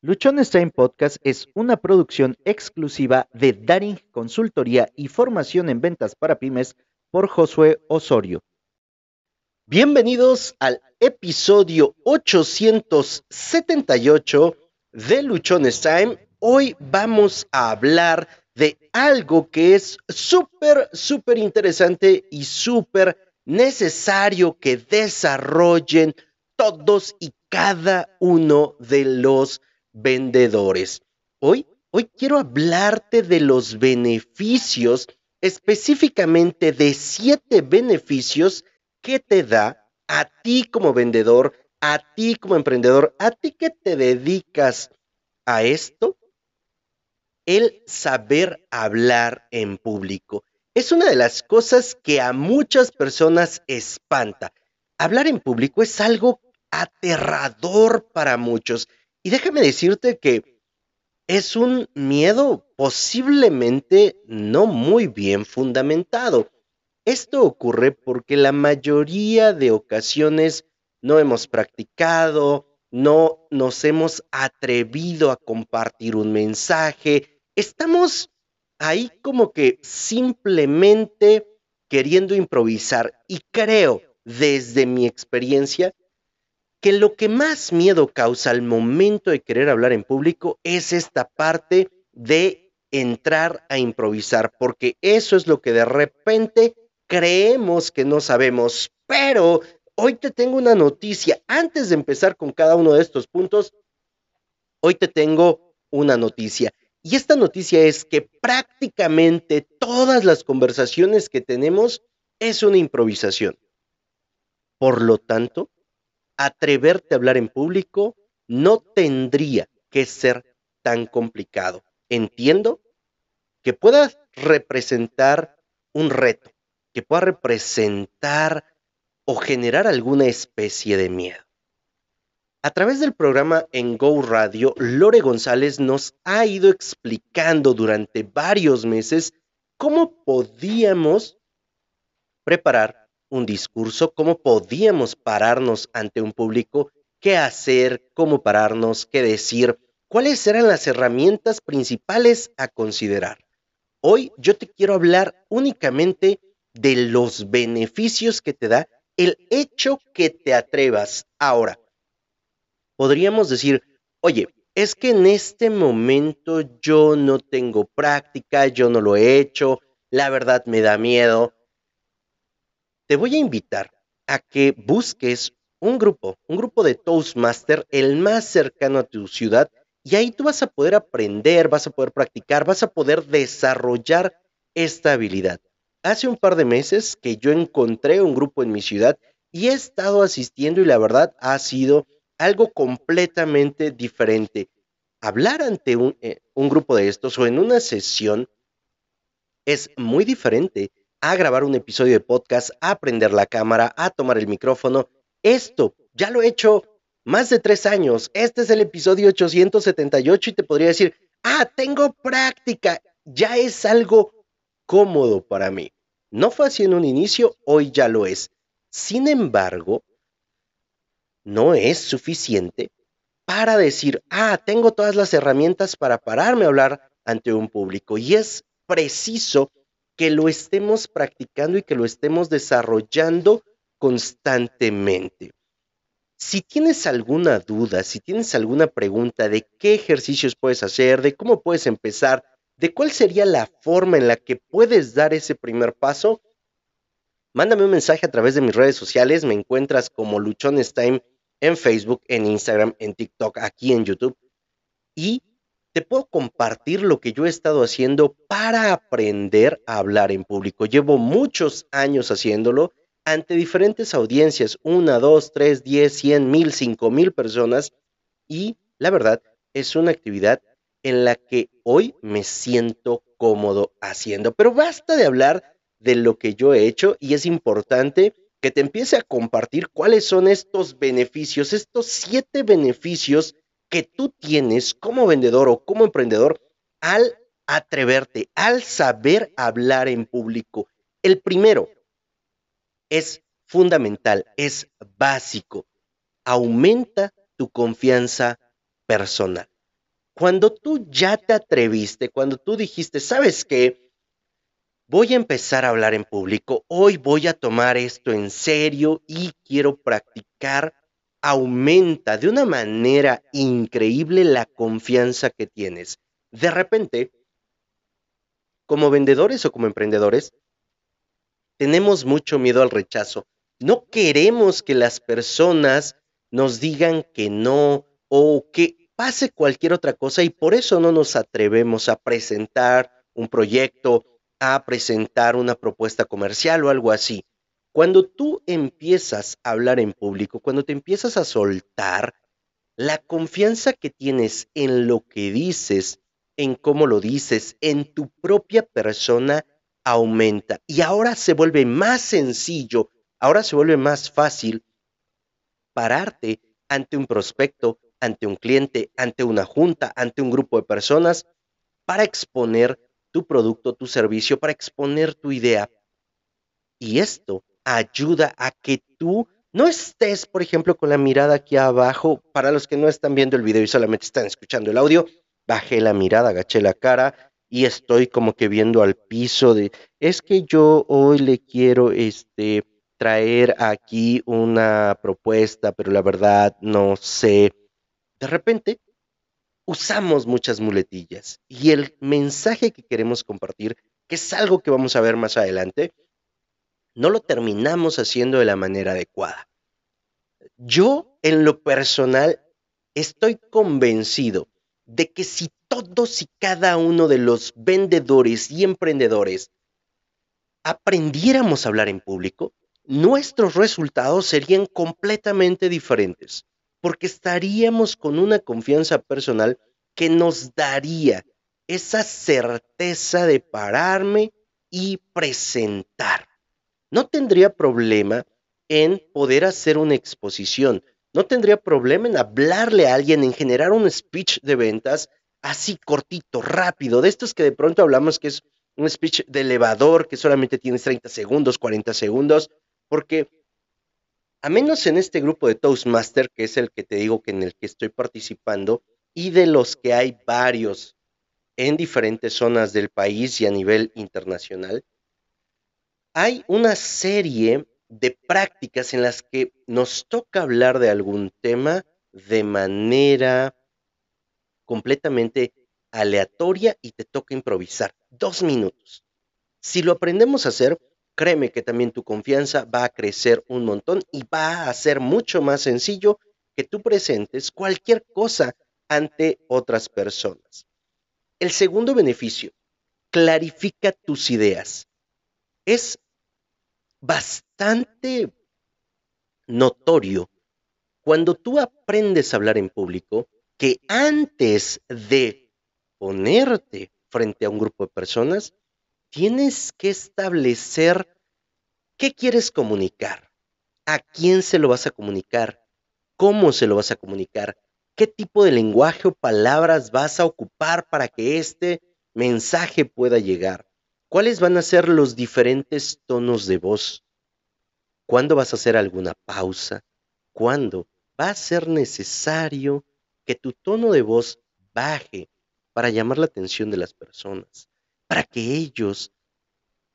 Luchones Time Podcast es una producción exclusiva de Daring Consultoría y Formación en Ventas para Pymes por Josué Osorio. Bienvenidos al episodio 878 de Luchones Time. Hoy vamos a hablar de algo que es súper, súper interesante y súper necesario que desarrollen todos y cada uno de los vendedores. Hoy, hoy quiero hablarte de los beneficios, específicamente de siete beneficios que te da a ti como vendedor, a ti como emprendedor, a ti que te dedicas a esto, el saber hablar en público. Es una de las cosas que a muchas personas espanta. Hablar en público es algo aterrador para muchos. Y déjame decirte que es un miedo posiblemente no muy bien fundamentado. Esto ocurre porque la mayoría de ocasiones no hemos practicado, no nos hemos atrevido a compartir un mensaje, estamos ahí como que simplemente queriendo improvisar y creo desde mi experiencia que lo que más miedo causa al momento de querer hablar en público es esta parte de entrar a improvisar, porque eso es lo que de repente creemos que no sabemos. Pero hoy te tengo una noticia. Antes de empezar con cada uno de estos puntos, hoy te tengo una noticia. Y esta noticia es que prácticamente todas las conversaciones que tenemos es una improvisación. Por lo tanto, atreverte a hablar en público no tendría que ser tan complicado. Entiendo que pueda representar un reto, que pueda representar o generar alguna especie de miedo. A través del programa en Go Radio, Lore González nos ha ido explicando durante varios meses cómo podíamos preparar un discurso, cómo podíamos pararnos ante un público, qué hacer, cómo pararnos, qué decir, cuáles eran las herramientas principales a considerar. Hoy yo te quiero hablar únicamente de los beneficios que te da el hecho que te atrevas. Ahora, podríamos decir, oye, es que en este momento yo no tengo práctica, yo no lo he hecho, la verdad me da miedo te voy a invitar a que busques un grupo, un grupo de Toastmaster, el más cercano a tu ciudad, y ahí tú vas a poder aprender, vas a poder practicar, vas a poder desarrollar esta habilidad. Hace un par de meses que yo encontré un grupo en mi ciudad y he estado asistiendo y la verdad ha sido algo completamente diferente. Hablar ante un, eh, un grupo de estos o en una sesión es muy diferente a grabar un episodio de podcast, a prender la cámara, a tomar el micrófono. Esto ya lo he hecho más de tres años. Este es el episodio 878 y te podría decir, ah, tengo práctica. Ya es algo cómodo para mí. No fue así en un inicio, hoy ya lo es. Sin embargo, no es suficiente para decir, ah, tengo todas las herramientas para pararme a hablar ante un público. Y es preciso que lo estemos practicando y que lo estemos desarrollando constantemente. Si tienes alguna duda, si tienes alguna pregunta de qué ejercicios puedes hacer, de cómo puedes empezar, de cuál sería la forma en la que puedes dar ese primer paso, mándame un mensaje a través de mis redes sociales. Me encuentras como Luchones Time en Facebook, en Instagram, en TikTok, aquí en YouTube. Y te puedo compartir lo que yo he estado haciendo para aprender a hablar en público. Llevo muchos años haciéndolo ante diferentes audiencias, una, dos, tres, diez, cien, mil, cinco mil personas. Y la verdad es una actividad en la que hoy me siento cómodo haciendo. Pero basta de hablar de lo que yo he hecho y es importante que te empiece a compartir cuáles son estos beneficios, estos siete beneficios que tú tienes como vendedor o como emprendedor al atreverte, al saber hablar en público. El primero es fundamental, es básico. Aumenta tu confianza personal. cuando tú ya te atreviste, cuando tú dijiste, ¿sabes qué? Voy a empezar a hablar en público, hoy voy a tomar esto en serio y quiero practicar, aumenta de una manera increíble la confianza que tienes. De repente, como vendedores o como emprendedores, tenemos mucho miedo al rechazo. No queremos que las personas nos digan que no o que pase cualquier otra cosa y por eso no nos atrevemos a presentar un proyecto, a presentar una propuesta comercial o algo así. Cuando tú empiezas a hablar en público, cuando te empiezas a soltar, la confianza que tienes en lo que dices, en cómo lo dices, en tu propia persona, aumenta. Y ahora se vuelve más sencillo, ahora se vuelve más fácil pararte ante un prospecto, ante un cliente, ante una junta, ante un grupo de personas, para exponer tu producto, tu servicio, para exponer tu idea. Y esto ayuda a que tú no estés, por ejemplo, con la mirada aquí abajo. Para los que no están viendo el video y solamente están escuchando el audio, bajé la mirada, agaché la cara y estoy como que viendo al piso de, es que yo hoy le quiero este traer aquí una propuesta, pero la verdad no sé. De repente usamos muchas muletillas y el mensaje que queremos compartir, que es algo que vamos a ver más adelante, no lo terminamos haciendo de la manera adecuada. Yo, en lo personal, estoy convencido de que si todos y cada uno de los vendedores y emprendedores aprendiéramos a hablar en público, nuestros resultados serían completamente diferentes, porque estaríamos con una confianza personal que nos daría esa certeza de pararme y presentar. No tendría problema en poder hacer una exposición, no tendría problema en hablarle a alguien, en generar un speech de ventas así cortito, rápido, de estos que de pronto hablamos que es un speech de elevador, que solamente tienes 30 segundos, 40 segundos, porque a menos en este grupo de Toastmaster, que es el que te digo que en el que estoy participando, y de los que hay varios en diferentes zonas del país y a nivel internacional, hay una serie de prácticas en las que nos toca hablar de algún tema de manera completamente aleatoria y te toca improvisar. Dos minutos. Si lo aprendemos a hacer, créeme que también tu confianza va a crecer un montón y va a ser mucho más sencillo que tú presentes cualquier cosa ante otras personas. El segundo beneficio, clarifica tus ideas. Es bastante notorio cuando tú aprendes a hablar en público que antes de ponerte frente a un grupo de personas, tienes que establecer qué quieres comunicar, a quién se lo vas a comunicar, cómo se lo vas a comunicar, qué tipo de lenguaje o palabras vas a ocupar para que este mensaje pueda llegar. ¿Cuáles van a ser los diferentes tonos de voz? ¿Cuándo vas a hacer alguna pausa? ¿Cuándo va a ser necesario que tu tono de voz baje para llamar la atención de las personas? Para que ellos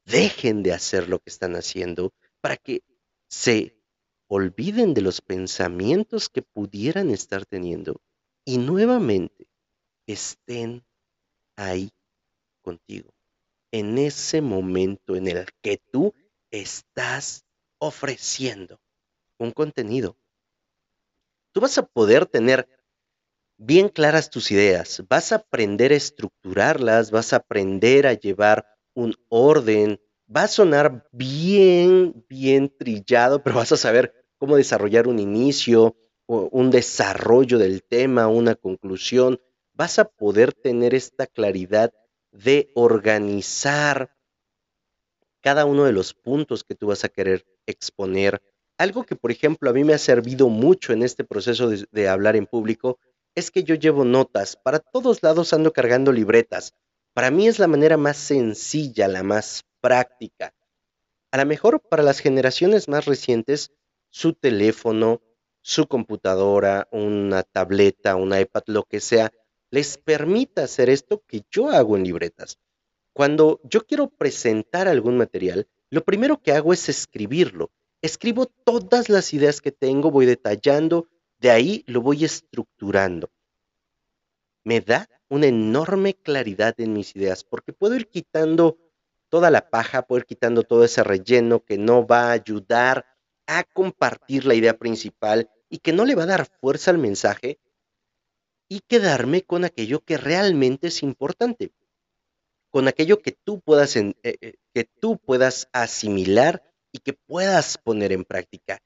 dejen de hacer lo que están haciendo, para que se olviden de los pensamientos que pudieran estar teniendo y nuevamente estén ahí contigo en ese momento en el que tú estás ofreciendo un contenido. Tú vas a poder tener bien claras tus ideas, vas a aprender a estructurarlas, vas a aprender a llevar un orden, va a sonar bien, bien trillado, pero vas a saber cómo desarrollar un inicio, un desarrollo del tema, una conclusión, vas a poder tener esta claridad de organizar cada uno de los puntos que tú vas a querer exponer. Algo que, por ejemplo, a mí me ha servido mucho en este proceso de, hablar en público es que yo llevo notas. Para todos lados ando cargando libretas. Para mí es la manera más sencilla, la más práctica. A lo mejor para las generaciones más recientes, su teléfono, su computadora, una tableta, un iPad, lo que sea, les permita hacer esto que yo hago en libretas. Cuando yo quiero presentar algún material, lo primero que hago es escribirlo. Escribo todas las ideas que tengo, voy detallando, de ahí lo voy estructurando. Me da una enorme claridad en mis ideas porque puedo ir quitando toda la paja, puedo ir quitando todo ese relleno que no va a ayudar a compartir la idea principal y que no le va a dar fuerza al mensaje y quedarme con aquello que realmente es importante, con aquello que tú puedas, eh, eh, que tú puedas asimilar y que puedas poner en práctica.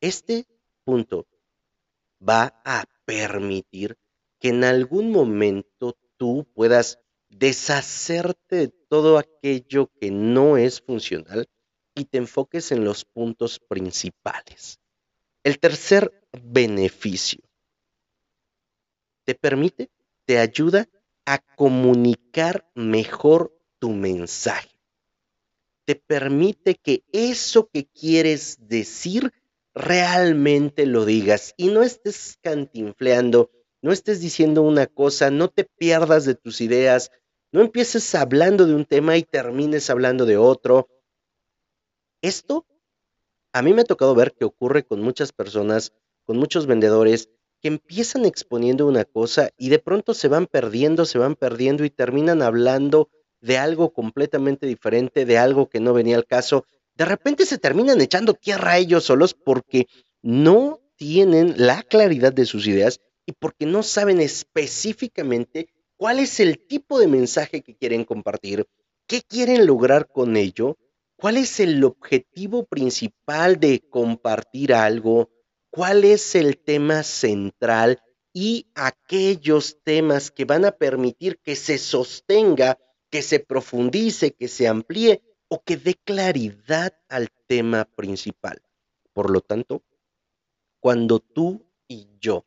Este punto va a permitir que en algún momento tú puedas deshacerte de todo aquello que no es funcional y te enfoques en los puntos principales. El tercer beneficio te permite, te ayuda a comunicar mejor tu mensaje. Te permite que eso que quieres decir realmente lo digas y no estés cantinfleando, no estés diciendo una cosa, no te pierdas de tus ideas, no empieces hablando de un tema y termines hablando de otro. Esto a mí me ha tocado ver que ocurre con muchas personas, con muchos vendedores, que empiezan exponiendo una cosa y de pronto se van perdiendo, se van perdiendo y terminan hablando de algo completamente diferente, de algo que no venía al caso. De repente se terminan echando tierra a ellos solos porque no tienen la claridad de sus ideas y porque no saben específicamente cuál es el tipo de mensaje que quieren compartir, qué quieren lograr con ello, cuál es el objetivo principal de compartir algo, cuál es el tema central y aquellos temas que van a permitir que se sostenga, que se profundice, que se amplíe o que dé claridad al tema principal. Por lo tanto, cuando tú y yo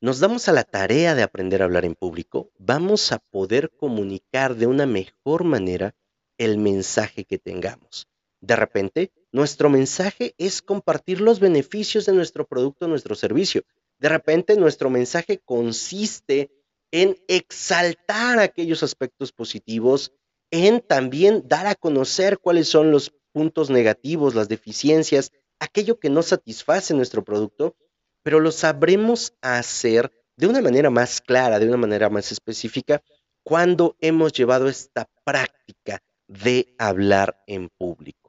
nos damos a la tarea de aprender a hablar en público, vamos a poder comunicar de una mejor manera el mensaje que tengamos. De repente, nuestro mensaje es compartir los beneficios de nuestro producto, nuestro servicio. De repente, nuestro mensaje consiste en exaltar aquellos aspectos positivos, en también dar a conocer cuáles son los puntos negativos, las deficiencias, aquello que no satisface nuestro producto pero lo sabremos hacer de una manera más clara, de una manera más específica, cuando hemos llevado esta práctica de hablar en público.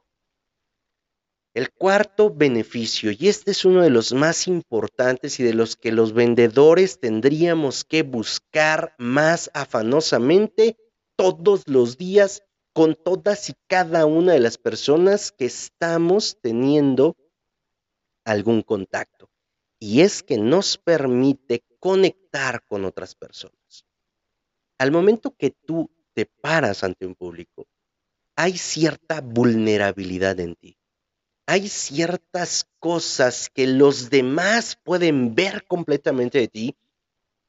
El cuarto beneficio, y este es uno de los más importantes y de los que los vendedores tendríamos que buscar más afanosamente todos los días con todas y cada una de las personas que estamos teniendo algún contacto y es que nos permite conectar con otras personas. Al momento que tú te paras ante un público, hay cierta vulnerabilidad en ti. Hay ciertas cosas que los demás pueden ver completamente de ti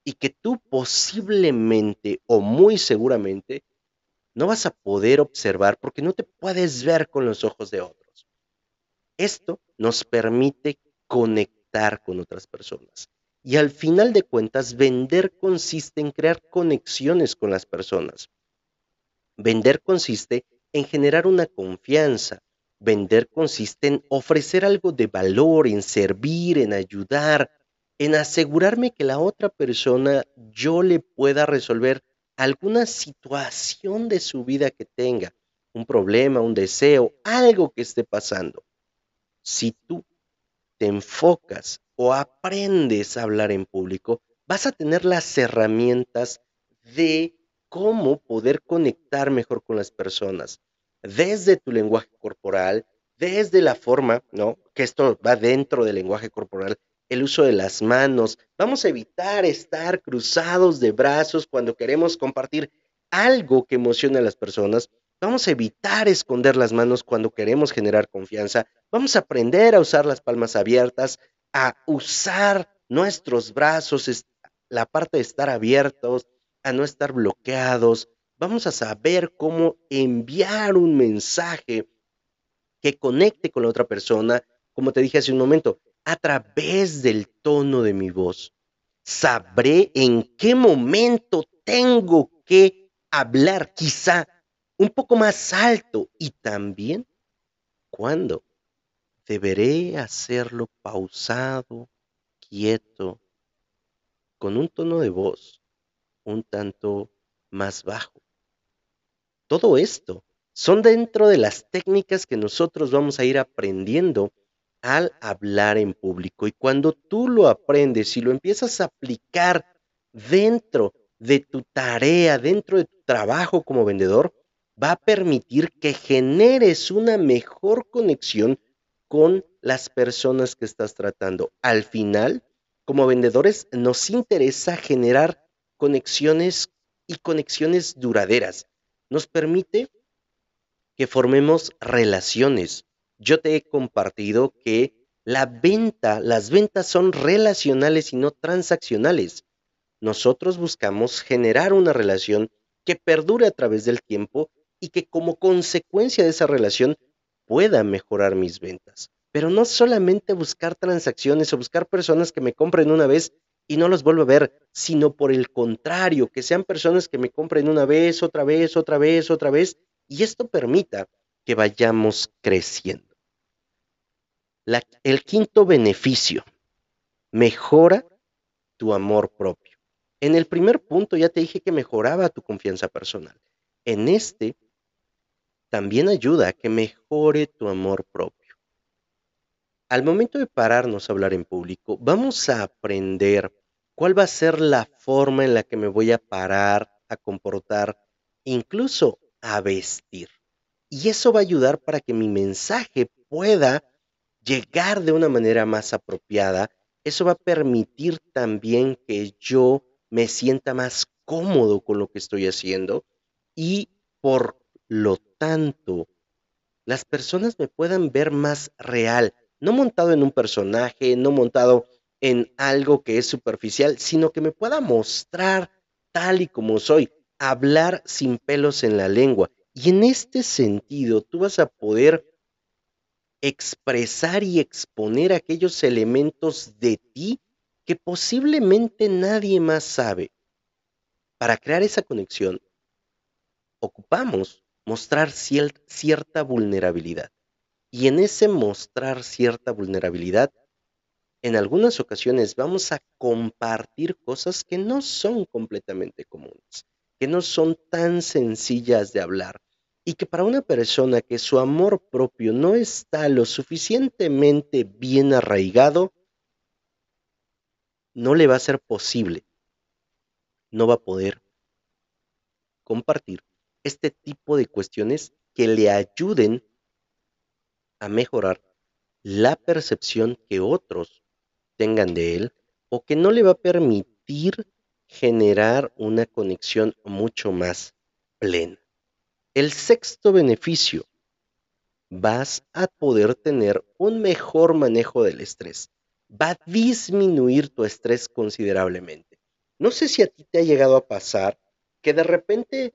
y que tú posiblemente o muy seguramente no vas a poder observar porque no te puedes ver con los ojos de otros. Esto nos permite conectar con otras personas. Y al final de cuentas, vender consiste en crear conexiones con las personas. Vender consiste en generar una confianza. Vender consiste en ofrecer algo de valor, en servir, en ayudar, en asegurarme que la otra persona yo le pueda resolver alguna situación de su vida que tenga, un problema, un deseo, algo que esté pasando. Si tú te enfocas o aprendes a hablar en público, vas a tener las herramientas de cómo poder conectar mejor con las personas, desde tu lenguaje corporal, desde la forma, ¿no? Que esto va dentro del lenguaje corporal, el uso de las manos. Vamos a evitar estar cruzados de brazos cuando queremos compartir algo que emocione a las personas. Vamos a evitar esconder las manos cuando queremos generar confianza. Vamos a aprender a usar las palmas abiertas, a usar nuestros brazos, la parte de estar abiertos, a no estar bloqueados. Vamos a saber cómo enviar un mensaje que conecte con la otra persona, como te dije hace un momento, a través del tono de mi voz. Sabré en qué momento tengo que hablar, quizá un poco más alto y también cuándo deberé hacerlo pausado, quieto, con un tono de voz un tanto más bajo. Todo esto son dentro de las técnicas que nosotros vamos a ir aprendiendo al hablar en público. Y cuando tú lo aprendes y lo empiezas a aplicar dentro de tu tarea, dentro de tu trabajo como vendedor, va a permitir que generes una mejor conexión con las personas que estás tratando. Al final, como vendedores, nos interesa generar conexiones y conexiones duraderas. Nos permite que formemos relaciones. Yo te he compartido que la venta, las ventas son relacionales y no transaccionales. Nosotros buscamos generar una relación que perdure a través del tiempo y que como consecuencia de esa relación pueda mejorar mis ventas. Pero no solamente buscar transacciones o buscar personas que me compren una vez y no los vuelvo a ver, sino por el contrario, que sean personas que me compren una vez, otra vez, otra vez, otra vez, y esto permita que vayamos creciendo. el quinto beneficio, mejora tu amor propio. En el primer punto ya te dije que mejoraba tu confianza personal. En este también ayuda a que mejore tu amor propio. Al momento de pararnos a hablar en público, vamos a aprender cuál va a ser la forma en la que me voy a parar, a comportar, incluso a vestir. Y eso va a ayudar para que mi mensaje pueda llegar de una manera más apropiada. Eso va a permitir también que yo me sienta más cómodo con lo que estoy haciendo y por lo tanto, las personas me puedan ver más real, no montado en un personaje, no montado en algo que es superficial, sino que me pueda mostrar tal y como soy, hablar sin pelos en la lengua. Y en este sentido, tú vas a poder expresar y exponer aquellos elementos de ti que posiblemente nadie más sabe. Para crear esa conexión, ocupamos mostrar cierta vulnerabilidad. Y en ese mostrar cierta vulnerabilidad, en algunas ocasiones vamos a compartir cosas que no son completamente comunes, que no son tan sencillas de hablar y que para una persona que su amor propio no está lo suficientemente bien arraigado, no le va a ser posible, no va a poder compartir este tipo de cuestiones que le ayuden a mejorar la percepción que otros tengan de él o que no le va a permitir generar una conexión mucho más plena. El sexto beneficio, vas a poder tener un mejor manejo del estrés. Va a disminuir tu estrés considerablemente. No sé si a ti te ha llegado a pasar que de repente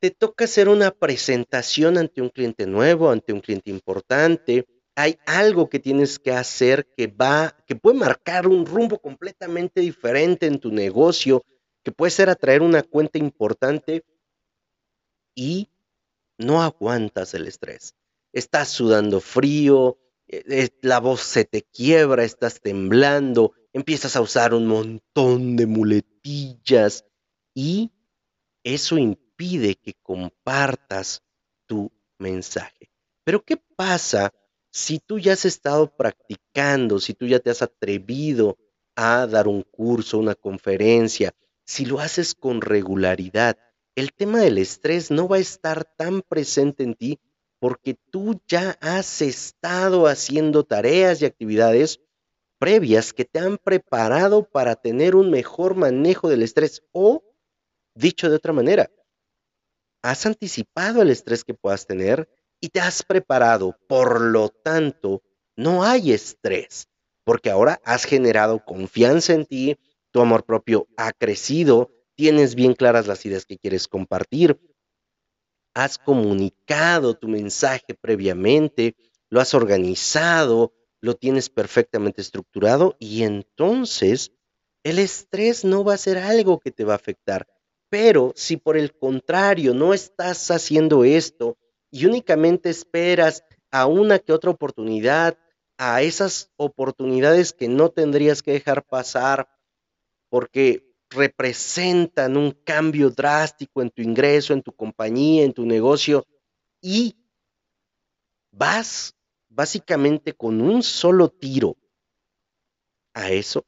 te toca hacer una presentación ante un cliente nuevo, ante un cliente importante, hay algo que tienes que hacer que va, que puede marcar un rumbo completamente diferente en tu negocio, que puede ser atraer una cuenta importante y no aguantas el estrés. Estás sudando frío, eh, eh, la voz se te quiebra, estás temblando, empiezas a usar un montón de muletillas y eso implica pide que compartas tu mensaje. Pero ¿qué pasa si tú ya has estado practicando, si tú ya te has atrevido a dar un curso, una conferencia, si lo haces con regularidad? El tema del estrés no va a estar tan presente en ti porque tú ya has estado haciendo tareas y actividades previas que te han preparado para tener un mejor manejo del estrés o, dicho de otra manera, has anticipado el estrés que puedas tener y te has preparado. Por lo tanto, no hay estrés, porque ahora has generado confianza en ti, tu amor propio ha crecido, tienes bien claras las ideas que quieres compartir, has comunicado tu mensaje previamente, lo has organizado, lo tienes perfectamente estructurado y entonces el estrés no va a ser algo que te va a afectar. Pero si por el contrario no estás haciendo esto y únicamente esperas a una que otra oportunidad, a esas oportunidades que no tendrías que dejar pasar porque representan un cambio drástico en tu ingreso, en tu compañía, en tu negocio y vas básicamente con un solo tiro a eso,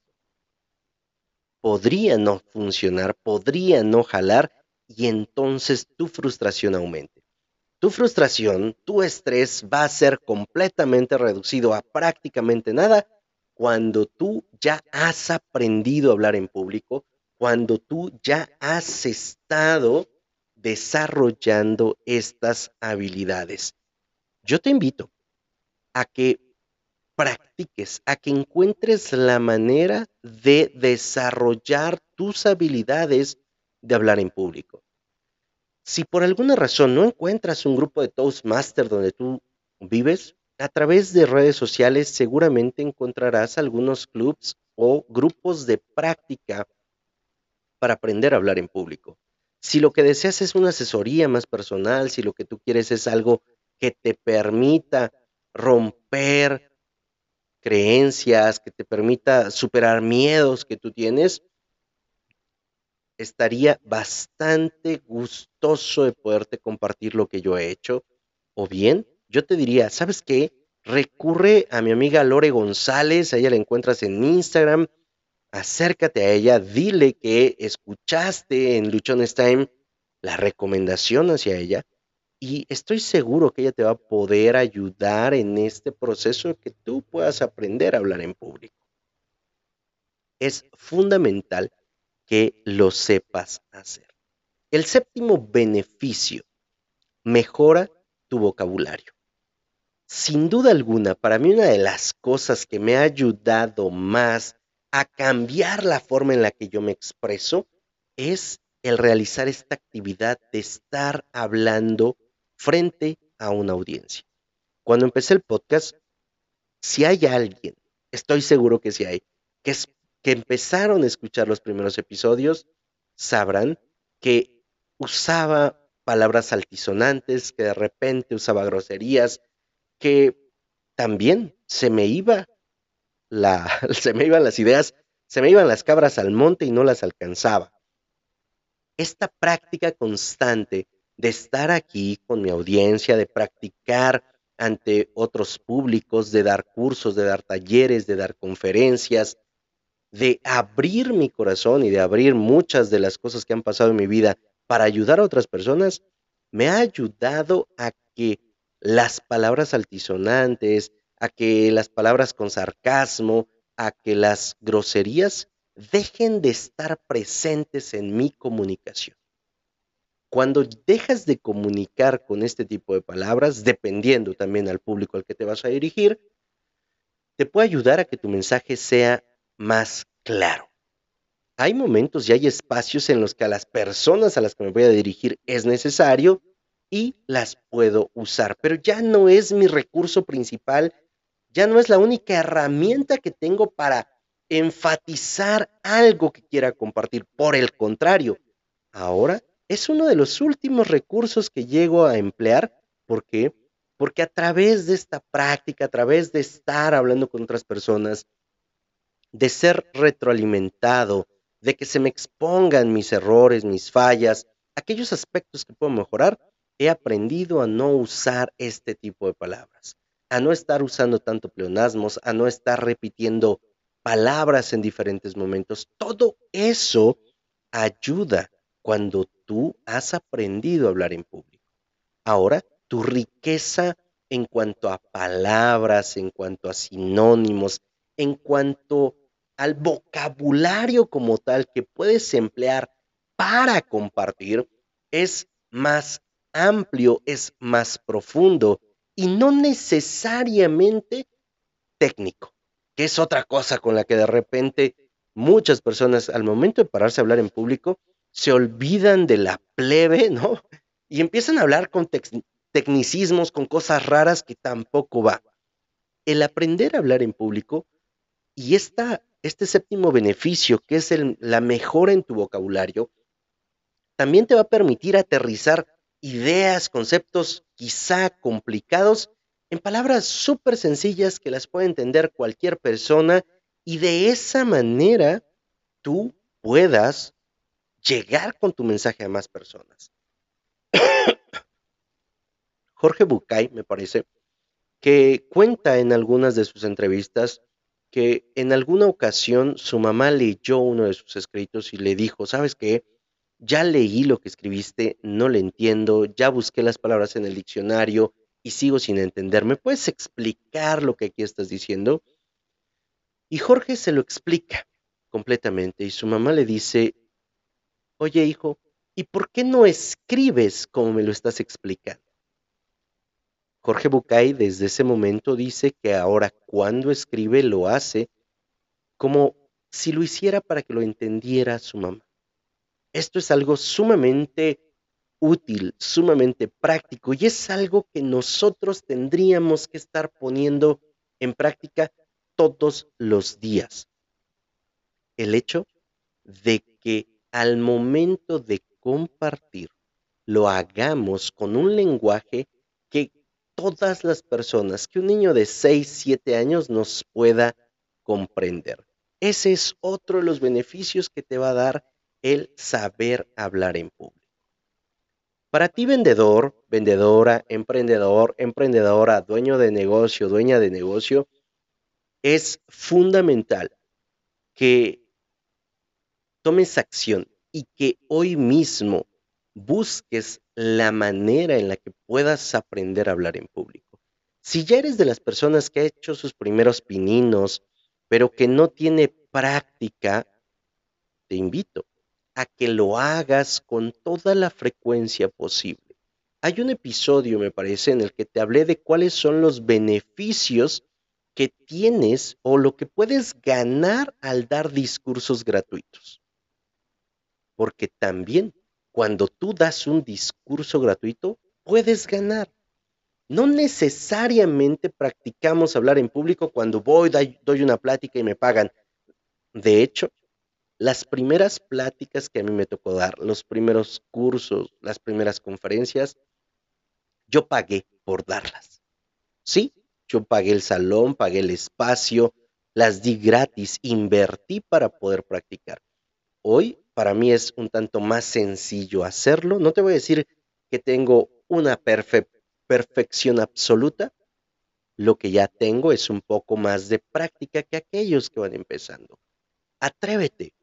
podría no funcionar, podría no jalar y entonces tu frustración aumente. Tu frustración, tu estrés va a ser completamente reducido a prácticamente nada cuando tú ya has aprendido a hablar en público, cuando tú ya has estado desarrollando estas habilidades. Yo te invito a que practiques, a que encuentres la manera de desarrollar tus habilidades de hablar en público. Si por alguna razón no encuentras un grupo de Toastmaster donde tú vives, a través de redes sociales seguramente encontrarás algunos clubs o grupos de práctica para aprender a hablar en público. Si lo que deseas es una asesoría más personal, si lo que tú quieres es algo que te permita romper creencias, que te permita superar miedos que tú tienes, estaría bastante gustoso de poderte compartir lo que yo he hecho. O bien, yo te diría, ¿sabes qué? Recurre a mi amiga Lore González, a ella la encuentras en Instagram, acércate a ella, dile que escuchaste en Luchones Time la recomendación hacia ella y estoy seguro que ella te va a poder ayudar en este proceso que tú puedas aprender a hablar en público. Es fundamental que lo sepas hacer. El séptimo beneficio, mejora tu vocabulario. Sin duda alguna, para mí una de las cosas que me ha ayudado más a cambiar la forma en la que yo me expreso es el realizar esta actividad de estar hablando frente a una audiencia. Cuando empecé el podcast, si hay alguien, estoy seguro que si hay, que, empezaron a escuchar los primeros episodios, sabrán que usaba palabras altisonantes, que de repente usaba groserías, que también se me iba se me iban las ideas, se me iban las cabras al monte y no las alcanzaba. Esta práctica constante de estar aquí con mi audiencia, de practicar ante otros públicos, de dar cursos, de dar talleres, de dar conferencias, de abrir mi corazón y de abrir muchas de las cosas que han pasado en mi vida para ayudar a otras personas, me ha ayudado a que las palabras altisonantes, a que las palabras con sarcasmo, a que las groserías dejen de estar presentes en mi comunicación. Cuando dejas de comunicar con este tipo de palabras, dependiendo también al público al que te vas a dirigir, te puede ayudar a que tu mensaje sea más claro. Hay momentos y hay espacios en los que a las personas a las que me voy a dirigir es necesario y las puedo usar, pero ya no es mi recurso principal, ya no es la única herramienta que tengo para enfatizar algo que quiera compartir. Por el contrario, ahora es uno de los últimos recursos que llego a emplear. ¿Por qué? Porque a través de esta práctica, a través de estar hablando con otras personas, de ser retroalimentado, de que se me expongan mis errores, mis fallas, aquellos aspectos que puedo mejorar, he aprendido a no usar este tipo de palabras, a no estar usando tanto pleonasmos, a no estar repitiendo palabras en diferentes momentos. Todo eso ayuda cuando tú has aprendido a hablar en público. Ahora, tu riqueza en cuanto a palabras, en cuanto a sinónimos, en cuanto al vocabulario como tal que puedes emplear para compartir, es más amplio, es más profundo y no necesariamente técnico, que es otra cosa con la que de repente muchas personas al momento de pararse a hablar en público se olvidan de la plebe, ¿no? Y empiezan a hablar con tecnicismos, con cosas raras que tampoco va. El aprender a hablar en público y esta este séptimo beneficio, que es la mejora en tu vocabulario, también te va a permitir aterrizar ideas, conceptos quizá complicados en palabras súper sencillas que las puede entender cualquier persona y de esa manera tú puedas llegar con tu mensaje a más personas. Jorge Bucay, me parece, que cuenta en algunas de sus entrevistas que en alguna ocasión su mamá leyó uno de sus escritos y le dijo, ¿sabes qué? Ya leí lo que escribiste, no le entiendo, ya busqué las palabras en el diccionario y sigo sin entender. ¿Me puedes explicar lo que aquí estás diciendo? Y Jorge se lo explica completamente y su mamá le dice, oye hijo, ¿y por qué no escribes como me lo estás explicando? Jorge Bucay desde ese momento dice que ahora cuando escribe lo hace como si lo hiciera para que lo entendiera su mamá. Esto es algo sumamente útil, sumamente práctico y es algo que nosotros tendríamos que estar poniendo en práctica todos los días. El hecho de que al momento de compartir lo hagamos con un lenguaje que todas las personas, que un niño de 6, 7 años nos pueda comprender. Ese es otro de los beneficios que te va a dar el saber hablar en público. Para ti vendedor, vendedora, emprendedor, emprendedora, dueño de negocio, dueña de negocio, es fundamental que tomes acción y que hoy mismo busques la manera en la que puedas aprender a hablar en público. Si ya eres de las personas que ha hecho sus primeros pininos, pero que no tiene práctica, te invito a que lo hagas con toda la frecuencia posible. Hay un episodio, me parece, en el que te hablé de cuáles son los beneficios que tienes o lo que puedes ganar al dar discursos gratuitos. Porque también cuando tú das un discurso gratuito, puedes ganar. No necesariamente practicamos hablar en público cuando voy, doy una plática y me pagan. De hecho, las primeras pláticas que a mí me tocó dar, los primeros cursos, las primeras conferencias, yo pagué por darlas. Sí, yo pagué el salón, pagué el espacio, las di gratis, invertí para poder practicar. Hoy para mí es un tanto más sencillo hacerlo. No te voy a decir que tengo una perfección absoluta. Lo que ya tengo es un poco más de práctica que aquellos que van empezando. Atrévete.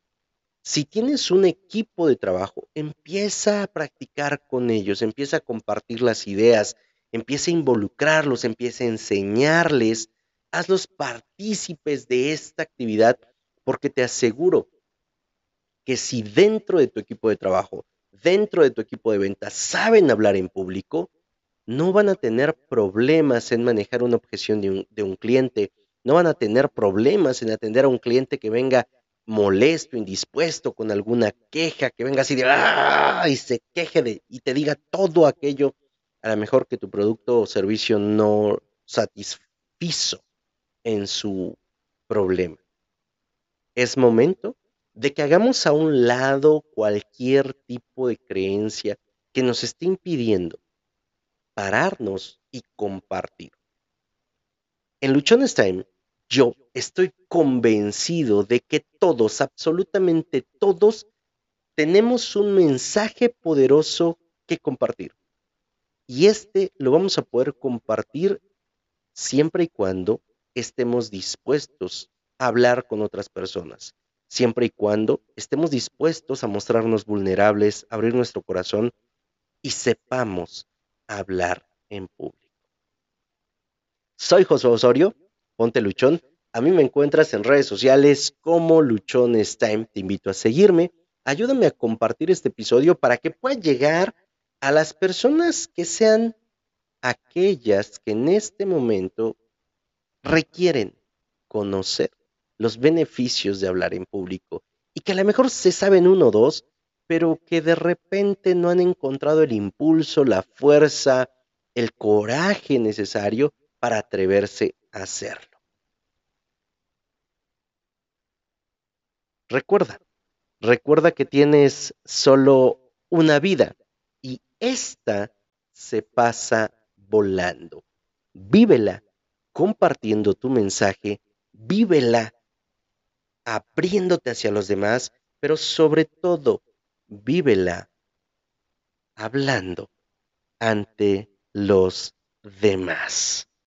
Si tienes un equipo de trabajo, empieza a practicar con ellos, empieza a compartir las ideas, empieza a involucrarlos, empieza a enseñarles, hazlos partícipes de esta actividad, porque te aseguro que si dentro de tu equipo de trabajo, dentro de tu equipo de ventas, saben hablar en público, no van a tener problemas en manejar una objeción de un, cliente, no van a tener problemas en atender a un cliente que venga molesto, indispuesto, con alguna queja, que venga así de ¡ah! y se queje de, y te diga todo aquello, a lo mejor que tu producto o servicio no satisfizo en su problema. Es momento de que hagamos a un lado cualquier tipo de creencia que nos esté impidiendo pararnos y compartir. En Luchones Time, yo estoy convencido de que todos, absolutamente todos, tenemos un mensaje poderoso que compartir. Y este lo vamos a poder compartir siempre y cuando estemos dispuestos a hablar con otras personas siempre y cuando estemos dispuestos a mostrarnos vulnerables, abrir nuestro corazón y sepamos hablar en público. Soy José Osorio, ponte luchón. A mí me encuentras en redes sociales como Luchones Time. Te invito a seguirme. Ayúdame a compartir este episodio para que pueda llegar a las personas que sean aquellas que en este momento requieren conocer los beneficios de hablar en público y que a lo mejor se saben uno o dos, pero que de repente no han encontrado el impulso, la fuerza, el coraje necesario para atreverse a hacerlo. recuerda, recuerda que tienes solo una vida y esta se pasa volando. Vívela compartiendo tu mensaje, vívela abriéndote hacia los demás, pero sobre todo, vívela hablando ante los demás.